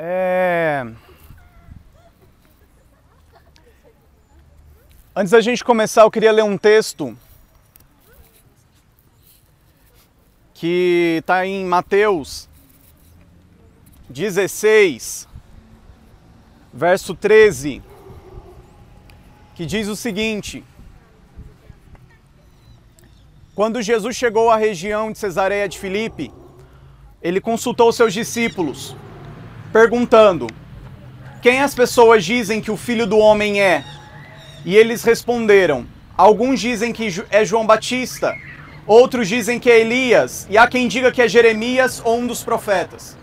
É... Antes da gente começar, eu queria ler um texto que está em Mateus 16, verso 13, que diz o seguinte: Quando Jesus chegou à região de Cesareia de Filipe, ele consultou seus discípulos, perguntando: Quem as pessoas dizem que o filho do homem é? E eles responderam: Alguns dizem que é João Batista, outros dizem que é Elias, e há quem diga que é Jeremias ou um dos profetas.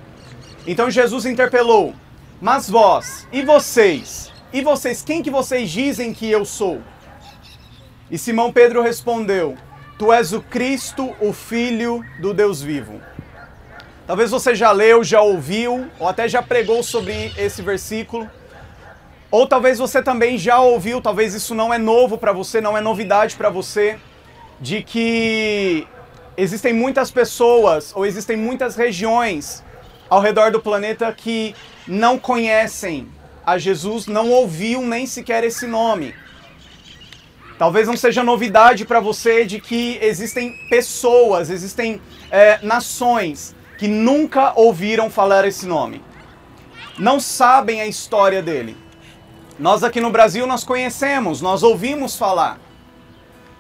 Então Jesus interpelou: Mas vós, e vocês? E vocês, quem que vocês dizem que eu sou? E Simão Pedro respondeu: Tu és o Cristo, o Filho do Deus vivo. Talvez você já leu, já ouviu, ou até já pregou sobre esse versículo. Ou talvez você também já ouviu, talvez isso não é novo para você, não é novidade para você, de que existem muitas pessoas ou existem muitas regiões ao redor do planeta que não conhecem a Jesus, não ouviam nem sequer esse nome. Talvez não seja novidade para você de que existem pessoas, existem é, nações que nunca ouviram falar esse nome. Não sabem a história dele. Nós aqui no Brasil nós conhecemos, nós ouvimos falar.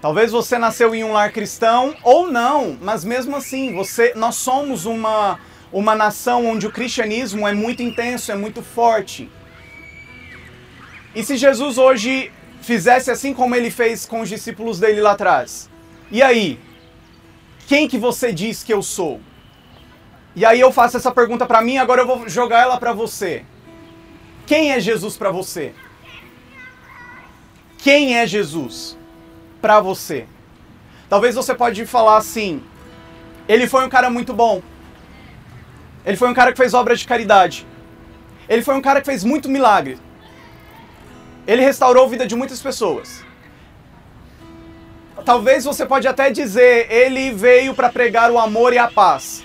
Talvez você nasceu em um lar cristão ou não, mas mesmo assim, você nós somos uma uma nação onde o cristianismo é muito intenso, é muito forte. E se Jesus hoje fizesse assim como ele fez com os discípulos dele lá atrás? E aí? Quem que você diz que eu sou? E aí eu faço essa pergunta para mim, agora eu vou jogar ela para você. Quem é Jesus para você? Quem é Jesus para você? Talvez você pode falar assim: ele foi um cara muito bom. Ele foi um cara que fez obras de caridade. Ele foi um cara que fez muito milagre. Ele restaurou a vida de muitas pessoas. Talvez você pode até dizer, ele veio para pregar o amor e a paz.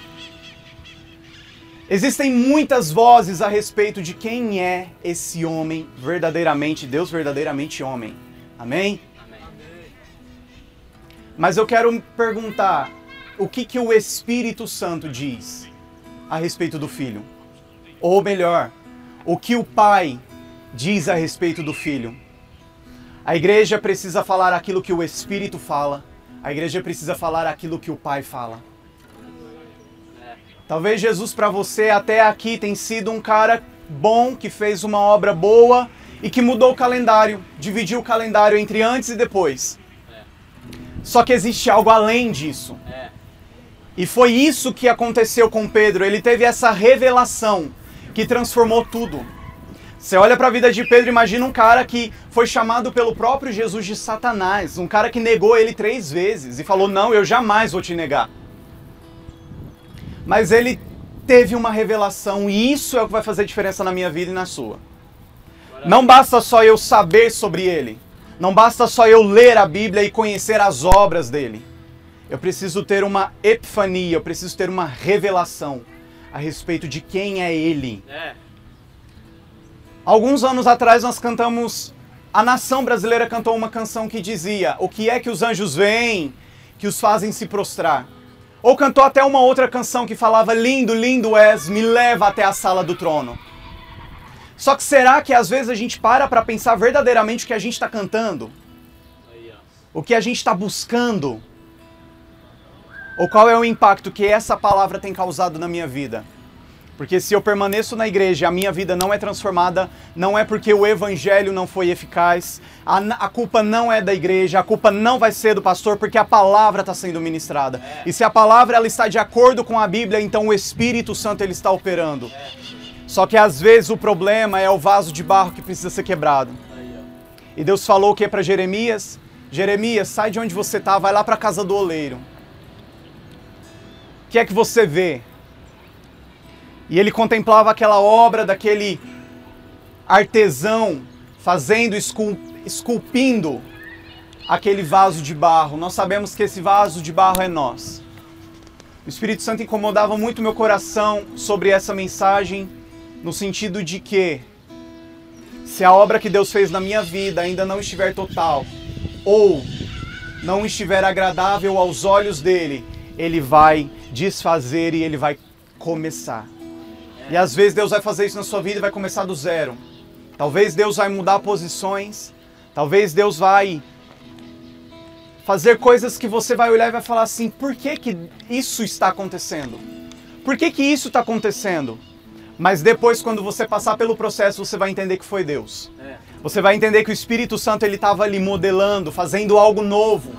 Existem muitas vozes a respeito de quem é esse homem verdadeiramente, Deus verdadeiramente homem. Amém? Mas eu quero perguntar, o que que o Espírito Santo diz a respeito do filho? Ou melhor, o que o Pai diz a respeito do filho? A igreja precisa falar aquilo que o Espírito fala. A igreja precisa falar aquilo que o Pai fala. Talvez Jesus para você até aqui tem sido um cara bom que fez uma obra boa e que mudou o calendário, dividiu o calendário entre antes e depois. Só que existe algo além disso. E foi isso que aconteceu com Pedro. Ele teve essa revelação que transformou tudo. Você olha para a vida de Pedro, imagina um cara que foi chamado pelo próprio Jesus de Satanás, um cara que negou ele três vezes e falou: Não, eu jamais vou te negar. Mas ele teve uma revelação e isso é o que vai fazer diferença na minha vida e na sua. Não basta só eu saber sobre ele, não basta só eu ler a Bíblia e conhecer as obras dele. Eu preciso ter uma epifania, eu preciso ter uma revelação a respeito de quem é ele. É. Alguns anos atrás nós cantamos, a nação brasileira cantou uma canção que dizia: O que é que os anjos veem que os fazem se prostrar? Ou cantou até uma outra canção que falava: Lindo, lindo és, me leva até a sala do trono. Só que será que às vezes a gente para para pensar verdadeiramente o que a gente está cantando? O que a gente está buscando? Ou qual é o impacto que essa palavra tem causado na minha vida? Porque se eu permaneço na igreja e a minha vida não é transformada, não é porque o evangelho não foi eficaz, a, a culpa não é da igreja, a culpa não vai ser do pastor, porque a palavra está sendo ministrada. É. E se a palavra ela está de acordo com a Bíblia, então o Espírito Santo ele está operando. É. Só que às vezes o problema é o vaso de barro que precisa ser quebrado. E Deus falou o que para Jeremias? Jeremias, sai de onde você está, vai lá para a casa do oleiro. O que é que você vê? E ele contemplava aquela obra daquele artesão fazendo, esculpindo aquele vaso de barro. Nós sabemos que esse vaso de barro é nós. O Espírito Santo incomodava muito meu coração sobre essa mensagem no sentido de que se a obra que Deus fez na minha vida ainda não estiver total ou não estiver agradável aos olhos dele, ele vai desfazer e ele vai começar. E às vezes Deus vai fazer isso na sua vida e vai começar do zero. Talvez Deus vai mudar posições, talvez Deus vai fazer coisas que você vai olhar e vai falar assim: por que, que isso está acontecendo? Por que, que isso está acontecendo? Mas depois, quando você passar pelo processo, você vai entender que foi Deus. É. Você vai entender que o Espírito Santo ele estava ali modelando, fazendo algo novo,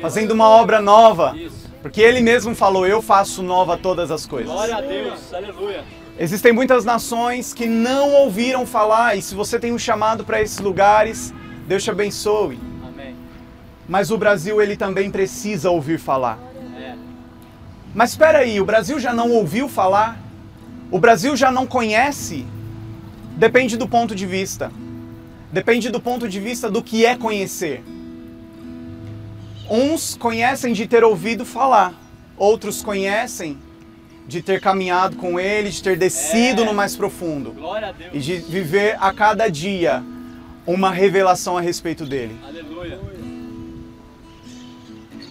fazendo uma obra nova. Porque ele mesmo falou: Eu faço nova todas as coisas. Glória a Deus. Aleluia. Existem muitas nações que não ouviram falar, e se você tem um chamado para esses lugares, Deus te abençoe. Amém. Mas o Brasil ele também precisa ouvir falar. É. Mas espera aí, o Brasil já não ouviu falar? O Brasil já não conhece? Depende do ponto de vista. Depende do ponto de vista do que é conhecer. Uns conhecem de ter ouvido falar, outros conhecem de ter caminhado com ele, de ter descido É. no mais profundo e de viver a cada dia uma revelação a respeito dele. Aleluia.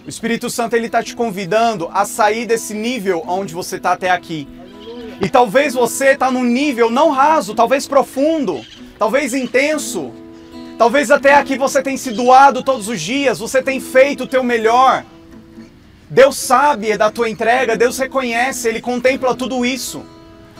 O Espírito Santo ele está te convidando a sair desse nível onde você está até aqui. E talvez você está num nível não raso, talvez profundo, talvez intenso. Talvez até aqui você tem se doado todos os dias, você tem feito o teu melhor. Deus sabe da tua entrega, Deus reconhece, Ele contempla tudo isso.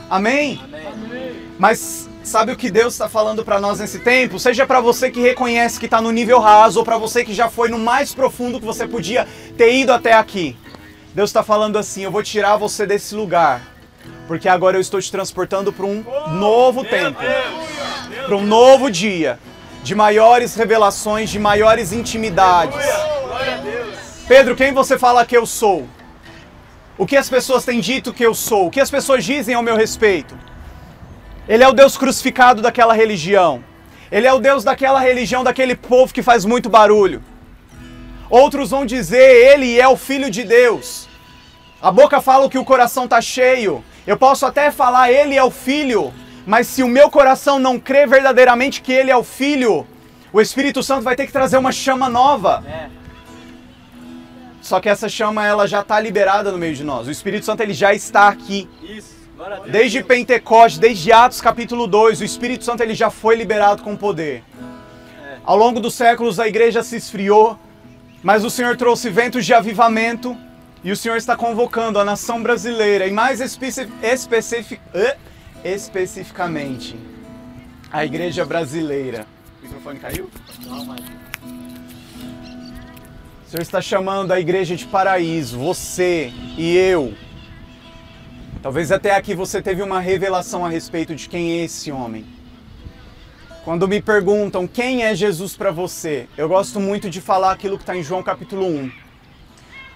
Amém? Amém. Mas sabe o que Deus está falando para nós nesse tempo? Seja para você que reconhece que está no nível raso ou para você que já foi no mais profundo que você podia ter ido até aqui. Deus está falando assim: eu vou tirar você desse lugar, porque agora eu estou te transportando para um novo tempo, para um novo dia de maiores revelações, de maiores intimidades. Pedro, quem você fala que eu sou? O que as pessoas têm dito que eu sou? O que as pessoas dizem ao meu respeito? Ele é o Deus crucificado daquela religião. Ele é o Deus daquela religião, daquele povo que faz muito barulho. Outros vão dizer, ele é o filho de Deus. A boca fala o que o coração está cheio. Eu posso até falar, ele é o filho, mas se o meu coração não crê verdadeiramente que ele é o filho, o Espírito Santo vai ter que trazer uma chama nova. É. Só que essa chama ela já está liberada no meio de nós. O Espírito Santo ele já está aqui. Isso. Desde Pentecostes, desde Atos capítulo 2, o Espírito Santo ele já foi liberado com poder. Ao longo dos séculos a igreja se esfriou, mas o Senhor trouxe ventos de avivamento e o Senhor está convocando a nação brasileira e mais especi especifi especificamente a igreja brasileira. O microfone caiu? Calma aí. O Senhor está chamando a igreja de paraíso, você e eu. Talvez até aqui você teve uma revelação a respeito de quem é esse homem. Quando me perguntam quem é Jesus para você, eu gosto muito de falar aquilo que está em João capítulo 1.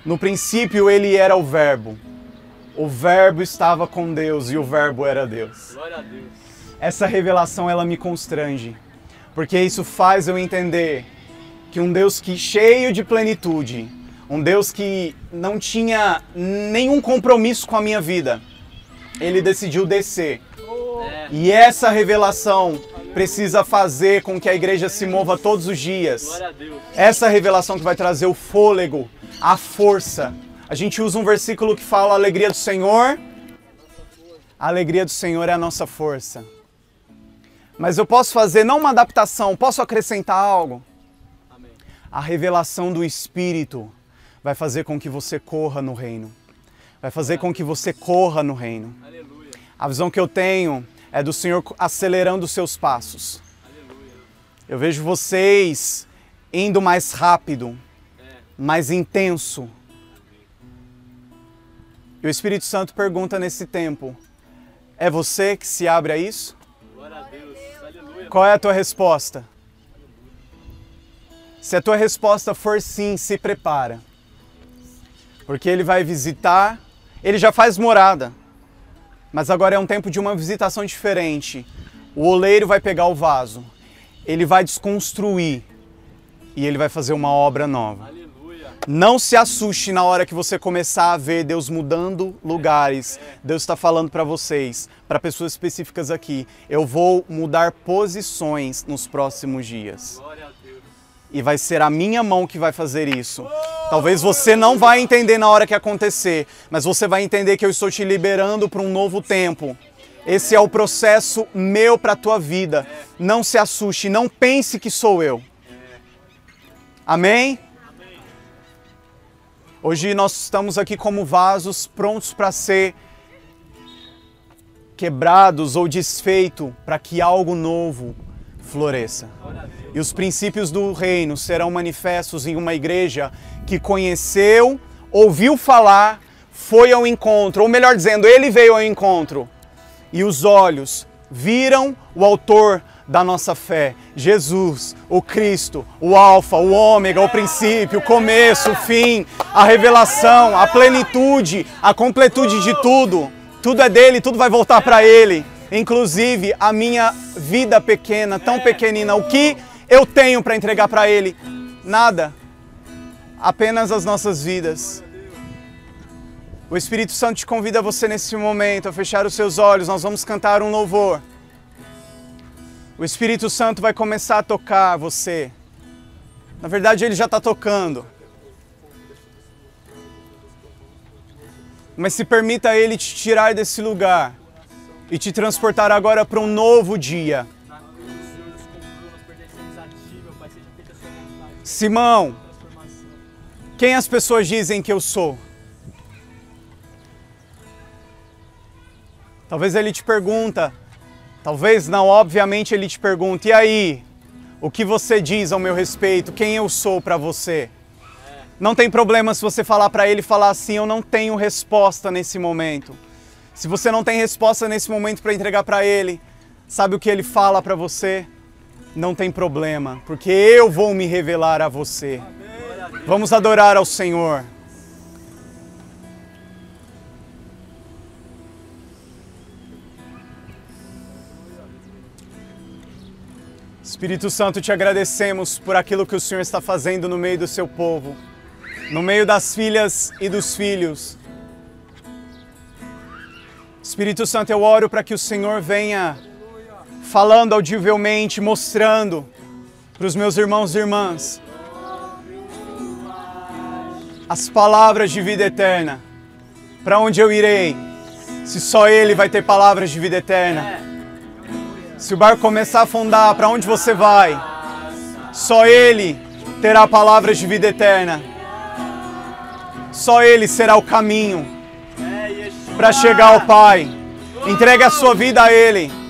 No princípio ele era o Verbo. O Verbo estava com Deus e o Verbo era Deus. Glória a Deus. Essa revelação ela me constrange, porque isso faz eu entender que um Deus que cheio de plenitude, um Deus que não tinha nenhum compromisso com a minha vida, ele decidiu descer. E essa revelação precisa fazer com que a igreja se mova todos os dias. Essa revelação que vai trazer o fôlego, a força. A gente usa um versículo que fala a alegria do Senhor. A alegria do Senhor é a nossa força. Mas eu posso fazer não uma adaptação, posso acrescentar algo. A revelação do Espírito vai fazer com que você corra no reino. Vai fazer com que você corra no reino. Aleluia. A visão que eu tenho é do Senhor acelerando os seus passos. Aleluia. Eu vejo vocês indo mais rápido, É. mais intenso. E o Espírito Santo pergunta nesse tempo: é você que se abre a isso? A. Qual é a tua resposta? Se a tua resposta for sim, se prepara. Porque ele vai visitar, ele já faz morada. Mas agora é um tempo de uma visitação diferente. O oleiro vai pegar o vaso, ele vai desconstruir e ele vai fazer uma obra nova. Aleluia. Não se assuste na hora que você começar a ver Deus mudando lugares. Deus está falando para vocês, para pessoas específicas aqui. Eu vou mudar posições nos próximos dias. Glória a Deus. E vai ser a minha mão que vai fazer isso. Talvez você não vai entender na hora que acontecer, mas você vai entender que eu estou te liberando para um novo tempo. Esse é o processo meu para a tua vida. Não se assuste, não pense que sou eu. Amém? Hoje nós estamos aqui como vasos prontos para ser quebrados ou desfeito para que algo novo floresça. E os princípios do reino serão manifestos em uma igreja que conheceu, ouviu falar, foi ao encontro, ou melhor dizendo, ele veio ao encontro. E os olhos viram o autor da nossa fé, Jesus, o Cristo, o Alfa, o Ômega, o princípio, o começo, o fim, a revelação, a plenitude, a completude de tudo. Tudo é dele, tudo vai voltar para ele. Inclusive a minha vida pequena, tão pequenina. O que eu tenho para entregar para ele? Nada. Apenas as nossas vidas. O Espírito Santo te convida você nesse momento a fechar os seus olhos. Nós vamos cantar um louvor. O Espírito Santo vai começar a tocar você. Na verdade, ele já está tocando. Mas se permita ele te tirar desse lugar e te transportar agora para um novo dia. Simão, quem as pessoas dizem que eu sou? Talvez ele te pergunta, talvez não, obviamente ele te pergunta, e aí? O que você diz ao meu respeito? Quem eu sou para você? Não tem problema se você falar para ele falar assim, eu não tenho resposta nesse momento. Se você não tem resposta nesse momento para entregar para ele, sabe o que ele fala para você? Não tem problema, porque eu vou me revelar a você. Vamos adorar ao Senhor. Espírito Santo, te agradecemos por aquilo que o Senhor está fazendo no meio do seu povo, no meio das filhas e dos filhos. Espírito Santo, eu oro para que o Senhor venha falando audivelmente, mostrando para os meus irmãos e irmãs as palavras de vida eterna. Para onde eu irei? Se só Ele vai ter palavras de vida eterna. Se o barco começar a afundar, para onde você vai? Só Ele terá palavras de vida eterna. Só Ele será o caminho para chegar ao Pai. Entregue a sua vida a Ele.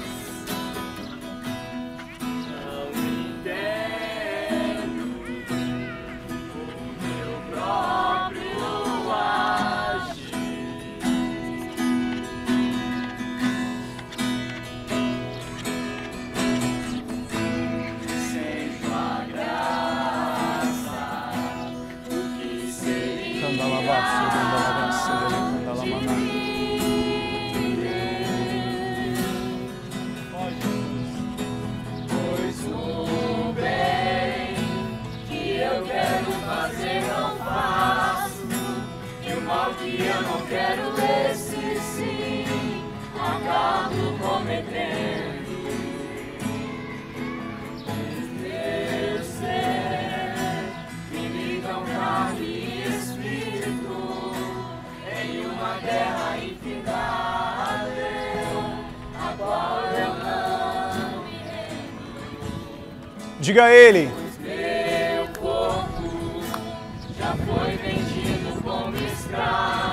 Diga a Ele.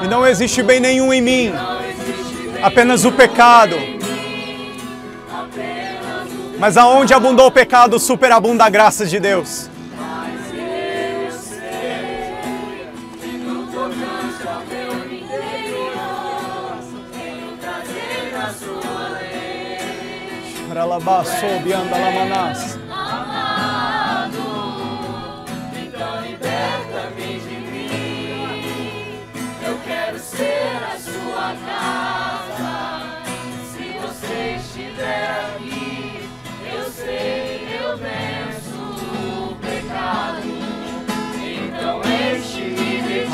E não existe bem nenhum em mim, apenas o pecado. Mas aonde abundou o pecado, superabunda a graça de Deus. Ralabaço, bianda lamanás.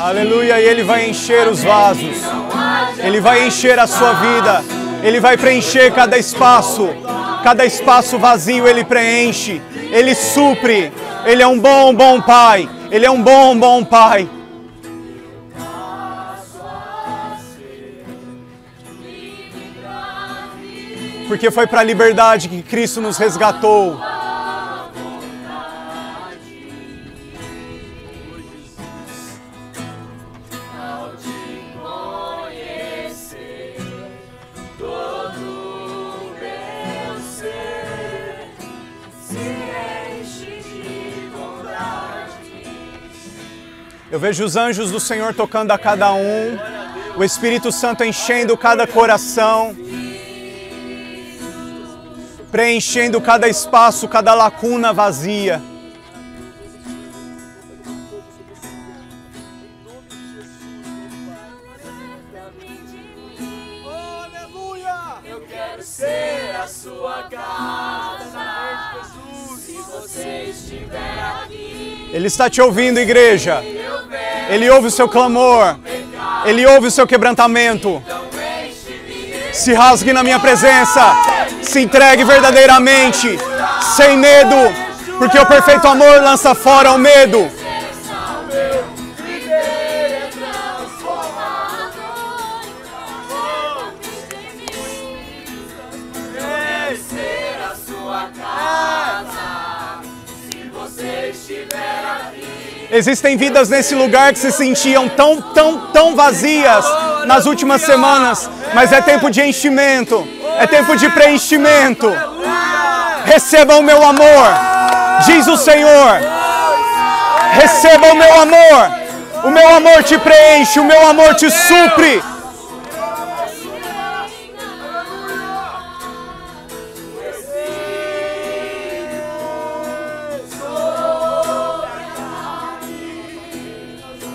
Aleluia, e Ele vai encher os vasos, Ele vai encher a sua vida, Ele vai preencher cada espaço, cada espaço vazio Ele preenche, Ele supre, Ele é um bom, bom Pai, Ele é um bom, bom Pai. Porque foi para a liberdade que Cristo nos resgatou. Eu vejo os anjos do Senhor tocando a cada um, o Espírito Santo enchendo cada coração, preenchendo cada espaço, cada lacuna vazia. Eu quero ser a sua casa. Se você estiver aqui, Ele está te ouvindo, igreja. Ele ouve o seu clamor. Ele ouve o seu quebrantamento. Se rasgue na minha presença. Se entregue verdadeiramente, sem medo, porque o perfeito amor lança fora o medo. Existem vidas nesse lugar que se sentiam tão, tão, tão vazias nas últimas semanas, mas é tempo de enchimento, é tempo de preenchimento. Receba o meu amor, diz o Senhor. Receba o meu amor, o meu amor te preenche, o meu amor te supre.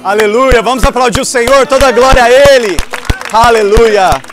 Aleluia, vamos aplaudir o Senhor, toda glória a Ele. Aleluia.